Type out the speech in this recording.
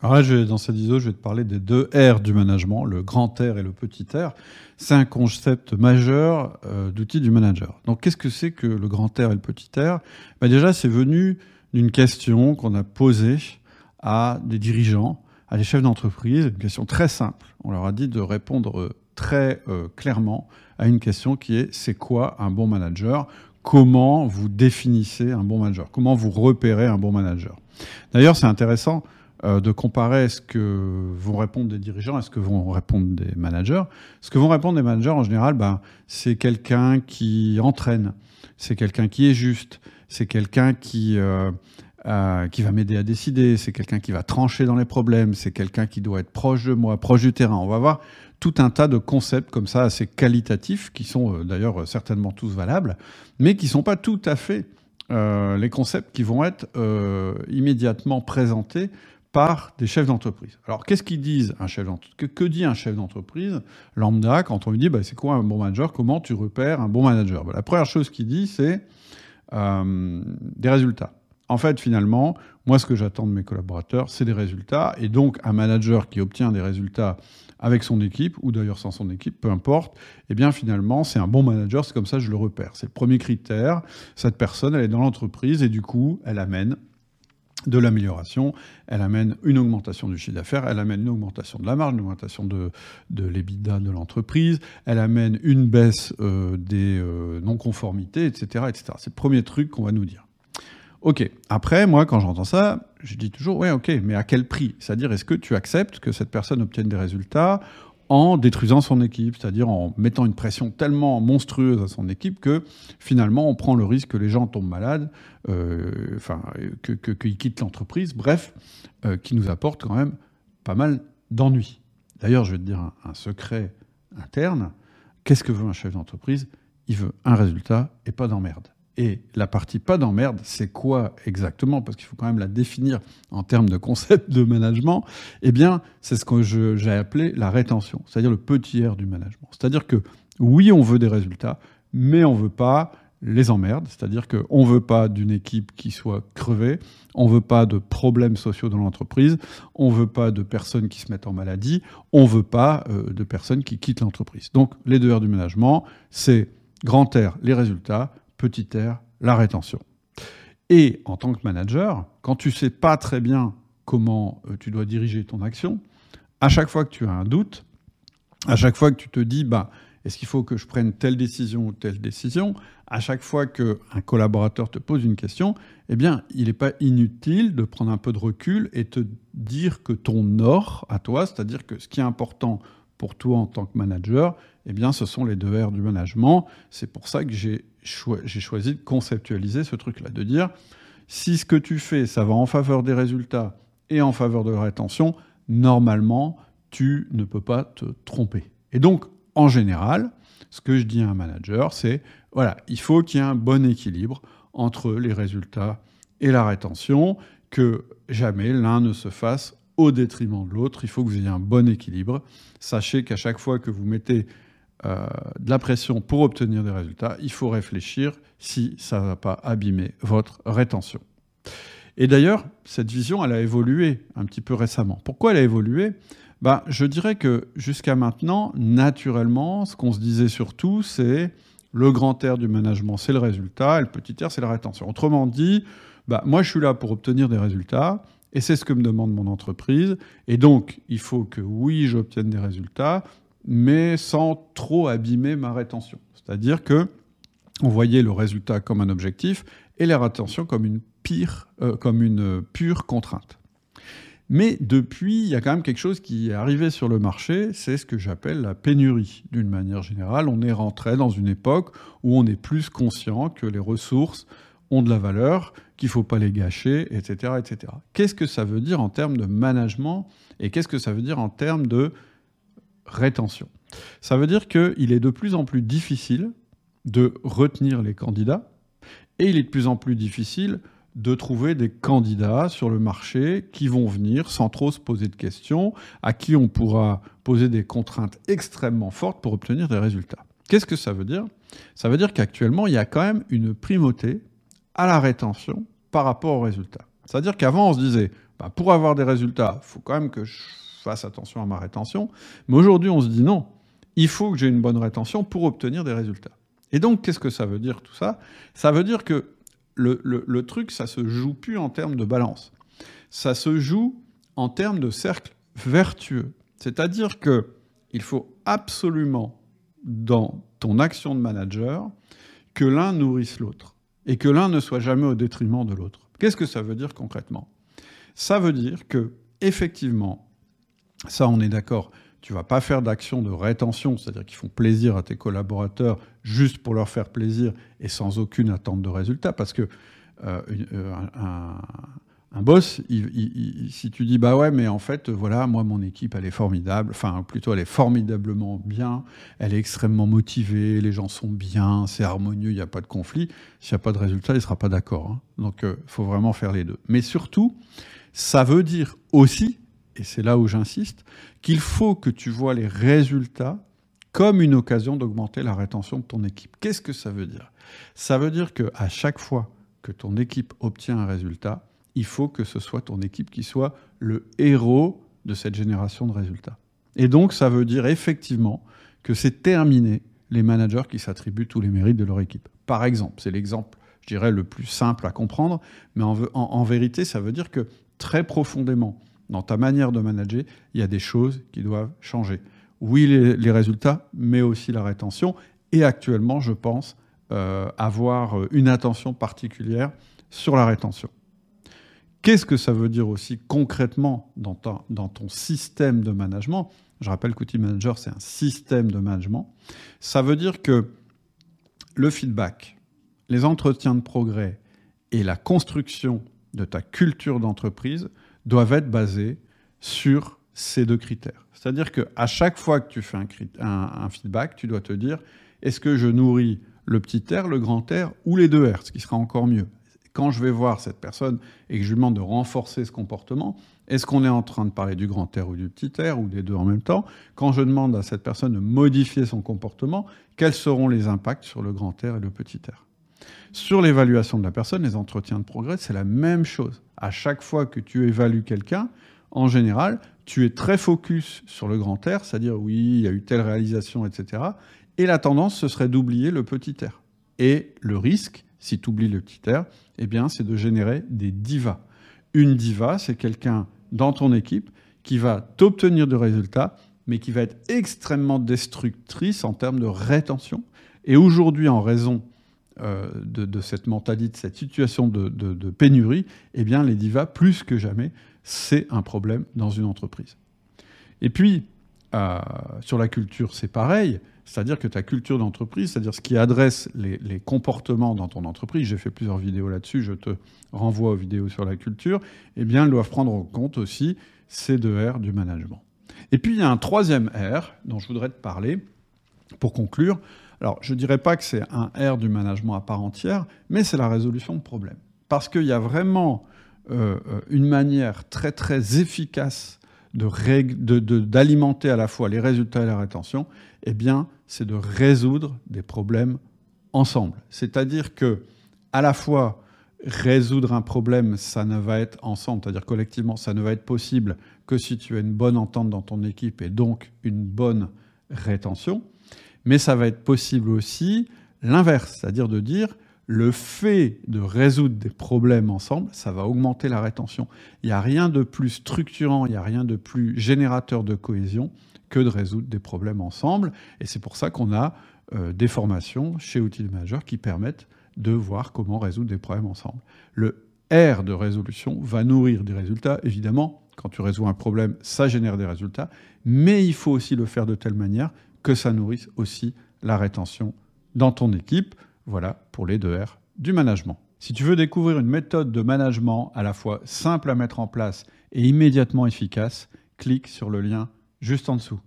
Alors là, dans cette vidéo, je vais te parler des deux R du management, le grand R et le petit R. C'est un concept majeur euh, d'outils du manager. Donc, qu'est-ce que c'est que le grand R et le petit R? Ben Déjà, c'est venu d'une question qu'on a posée à des dirigeants, à des chefs d'entreprise, une question très simple. On leur a dit de répondre très euh, clairement à une question qui est c'est quoi un bon manager? Comment vous définissez un bon manager? Comment vous repérez un bon manager? D'ailleurs, c'est intéressant euh, de comparer ce que vont répondre des dirigeants et ce que vont répondre des managers. Ce que vont répondre des managers, en général, ben, c'est quelqu'un qui entraîne, c'est quelqu'un qui est juste, c'est quelqu'un qui, euh, euh, qui va m'aider à décider, c'est quelqu'un qui va trancher dans les problèmes, c'est quelqu'un qui doit être proche de moi, proche du terrain. On va voir tout un tas de concepts comme ça assez qualitatifs, qui sont d'ailleurs certainement tous valables, mais qui ne sont pas tout à fait les concepts qui vont être immédiatement présentés par des chefs d'entreprise. Alors, qu'est-ce qu'ils disent un chef que, que, dit un chef d'entreprise lambda quand on lui dit bah, c'est quoi un bon manager Comment tu repères un bon manager? Bah, La première chose qu'il dit, c'est euh, des résultats. En fait, finalement, moi, ce que j'attends de mes collaborateurs, c'est des résultats. Et donc, un manager qui obtient des résultats avec son équipe, ou d'ailleurs sans son équipe, peu importe, eh bien, finalement, c'est un bon manager. C'est comme ça que je le repère. C'est le premier critère. Cette personne, elle est dans l'entreprise et du coup, elle amène de l'amélioration, elle amène une augmentation du chiffre d'affaires, elle amène une augmentation de la marge, une augmentation de, de l'EBITDA de l'entreprise, elle amène une baisse euh, des euh, non-conformités, etc., etc. C'est le premier truc qu'on va nous dire. Ok, après, moi, quand j'entends ça, je dis toujours, ouais, ok, mais à quel prix? C'est-à-dire, est-ce que tu acceptes que cette personne obtienne des résultats en détruisant son équipe, c'est-à-dire en mettant une pression tellement monstrueuse à son équipe que finalement on prend le risque que les gens tombent malades, euh, enfin qu'ils que, quittent l'entreprise, bref, euh, qui nous apporte quand même pas mal d'ennuis. D'ailleurs, je vais te dire un, un secret interne. Qu'est-ce que veut un chef d'entreprise? Il veut un résultat et pas d'emmerde. Et la partie pas d'emmerde, c'est quoi exactement? Parce qu'il faut quand même la définir en termes de concept de management. Eh bien, c'est ce que j'ai appelé la rétention, c'est-à-dire le petit R du management. C'est-à-dire que oui, on veut des résultats, mais on ne veut pas les emmerdes, c'est-à-dire qu'on ne veut pas d'une équipe qui soit crevée, on ne veut pas de problèmes sociaux dans l'entreprise, on ne veut pas de personnes qui se mettent en maladie, on ne veut pas euh, de personnes qui quittent l'entreprise. Donc les deux R du management, c'est grand R, les résultats, petit r, la rétention. Et en tant que manager, quand tu sais pas très bien comment euh, tu dois diriger ton action, à chaque fois que tu as un doute, à chaque fois que tu te dis, bah, est-ce qu'il faut que je prenne telle décision ou telle décision À chaque fois qu'un collaborateur te pose une question, eh bien, il n'est pas inutile de prendre un peu de recul et te dire que ton or à toi, c'est-à-dire que ce qui est important pour toi en tant que manager, eh bien, ce sont les deux R du management. C'est pour ça que j'ai choisi de conceptualiser ce truc-là, de dire si ce que tu fais, ça va en faveur des résultats et en faveur de la rétention, normalement, tu ne peux pas te tromper. Et donc, en général, ce que je dis à un manager, c'est voilà, il faut qu'il y ait un bon équilibre entre les résultats et la rétention, que jamais l'un ne se fasse au détriment de l'autre. Il faut que vous ayez un bon équilibre. Sachez qu'à chaque fois que vous mettez de la pression pour obtenir des résultats, il faut réfléchir si ça ne va pas abîmer votre rétention. Et d'ailleurs, cette vision, elle a évolué un petit peu récemment. Pourquoi elle a évolué? Ben, Je dirais que jusqu'à maintenant, naturellement, ce qu'on se disait surtout, c'est le grand R du management, c'est le résultat, et le petit R, c'est la rétention. Autrement dit, ben, moi, je suis là pour obtenir des résultats, et c'est ce que me demande mon entreprise. Et donc, il faut que oui, j'obtienne des résultats, mais sans trop abîmer ma rétention. C'est-à-dire que on voyait le résultat comme un objectif et la rétention comme une, pire, euh, comme une pure contrainte. Mais depuis, il y a quand même quelque chose qui est arrivé sur le marché, c'est ce que j'appelle la pénurie. D'une manière générale, on est rentré dans une époque où on est plus conscient que les ressources ont de la valeur, qu'il ne faut pas les gâcher, etc. etc. Qu'est-ce que ça veut dire en termes de management et qu'est-ce que ça veut dire en termes de rétention. Ça veut dire qu'il est de plus en plus difficile de retenir les candidats et il est de plus en plus difficile de trouver des candidats sur le marché qui vont venir sans trop se poser de questions, à qui on pourra poser des contraintes extrêmement fortes pour obtenir des résultats. Qu'est-ce que ça veut dire? Ça veut dire qu'actuellement, il y a quand même une primauté à la rétention par rapport aux résultats. C'est-à-dire qu'avant, on se disait, bah, pour avoir des résultats, il faut quand même que je fasse attention à ma rétention. Mais aujourd'hui, on se dit non, il faut que j'ai une bonne rétention pour obtenir des résultats. Et donc, qu'est-ce que ça veut dire tout ça? Ça veut dire que le, le, truc, ça se joue plus en termes de balance. Ça se joue en termes de cercle vertueux. C'est-à-dire que il faut absolument, dans ton action de manager, que l'un nourrisse l'autre et que l'un ne soit jamais au détriment de l'autre. Qu'est-ce que ça veut dire concrètement? Ça veut dire que, effectivement, ça on est d'accord, tu vas pas faire d'actions de rétention, c'est-à-dire qui font plaisir à tes collaborateurs juste pour leur faire plaisir et sans aucune attente de résultat, parce que euh, euh, un, boss, si tu dis bah ouais, mais en fait, voilà, moi mon équipe elle est formidable, enfin plutôt elle est formidablement bien, elle est extrêmement motivée, les gens sont bien, c'est harmonieux, il n'y a pas de conflit. S'il n'y a pas de résultat, il sera pas d'accord. Hein. Donc il euh, faut vraiment faire les deux. Mais surtout, ça veut dire aussi, et c'est là où j'insiste, qu'il faut que tu vois les résultats comme une occasion d'augmenter la rétention de ton équipe. Qu'est-ce que ça veut dire? Ça veut dire que à chaque fois que ton équipe obtient un résultat, il faut que ce soit ton équipe qui soit le héros de cette génération de résultats. Et donc, ça veut dire effectivement que c'est terminé les managers qui s'attribuent tous les mérites de leur équipe. Par exemple, c'est l'exemple, je dirais, le plus simple à comprendre, mais en, vérité, ça veut dire que très profondément, dans ta manière de manager, il y a des choses qui doivent changer. Oui, les, résultats, mais aussi la rétention. Et actuellement, je pense euh, avoir une attention particulière sur la rétention. Qu'est-ce que ça veut dire aussi concrètement dans, ton système de management? Je rappelle qu'Outil Manager, c'est un système de management. Ça veut dire que le feedback, les entretiens de progrès et la construction de ta culture d'entreprise doivent être basés sur ces deux critères. C'est-à-dire qu'à chaque fois que tu fais un, feedback, tu dois te dire est-ce que je nourris le petit R, le grand R ou les deux R, ce qui sera encore mieux? Quand je vais voir cette personne et que je lui demande de renforcer ce comportement, est-ce qu'on est en train de parler du grand R ou du petit R ou des deux en même temps? Quand je demande à cette personne de modifier son comportement, quels seront les impacts sur le grand R et le petit R? Sur l'évaluation de la personne, les entretiens de progrès, c'est la même chose. À chaque fois que tu évalues quelqu'un, en général, tu es très focus sur le grand R, c'est-à-dire oui, il y a eu telle réalisation, etc. Et la tendance, ce serait d'oublier le petit R. Et le risque, si tu oublies le petit R, eh bien, c'est de générer des divas. Une diva, c'est quelqu'un dans ton équipe qui va t'obtenir de résultats, mais qui va être extrêmement destructrice en termes de rétention. Et aujourd'hui, en raison euh, de, cette mentalité, de cette situation de, pénurie, eh bien, les divas, plus que jamais, c'est un problème dans une entreprise. Et puis, euh, sur la culture, c'est pareil. C'est-à-dire que ta culture d'entreprise, c'est-à-dire ce qui adresse les, comportements dans ton entreprise, j'ai fait plusieurs vidéos là-dessus, je te renvoie aux vidéos sur la culture, eh bien, elles doivent prendre en compte aussi ces deux R du management. Et puis, il y a un troisième R dont je voudrais te parler pour conclure. Alors, je ne dirais pas que c'est un R du management à part entière, mais c'est la résolution de problèmes. Parce qu'il y a vraiment euh, euh, une manière très, très efficace d'alimenter à la fois les résultats et la rétention, eh bien, c'est de résoudre des problèmes ensemble. C'est-à-dire que, à la fois, résoudre un problème, ça ne va être ensemble, c'est-à-dire collectivement, ça ne va être possible que si tu as une bonne entente dans ton équipe et donc une bonne rétention. Mais ça va être possible aussi l'inverse, c'est-à-dire de dire le fait de résoudre des problèmes ensemble, ça va augmenter la rétention. Il n'y a rien de plus structurant, il n'y a rien de plus générateur de cohésion que de résoudre des problèmes ensemble. Et c'est pour ça qu'on a euh, des formations chez Outils Manager qui permettent de voir comment résoudre des problèmes ensemble. Le R de résolution va nourrir des résultats. Évidemment, quand tu résous un problème, ça génère des résultats, mais il faut aussi le faire de telle manière que ça nourrisse aussi la rétention dans ton équipe. Voilà pour les deux R du management. Si tu veux découvrir une méthode de management à la fois simple à mettre en place et immédiatement efficace, clique sur le lien juste en dessous.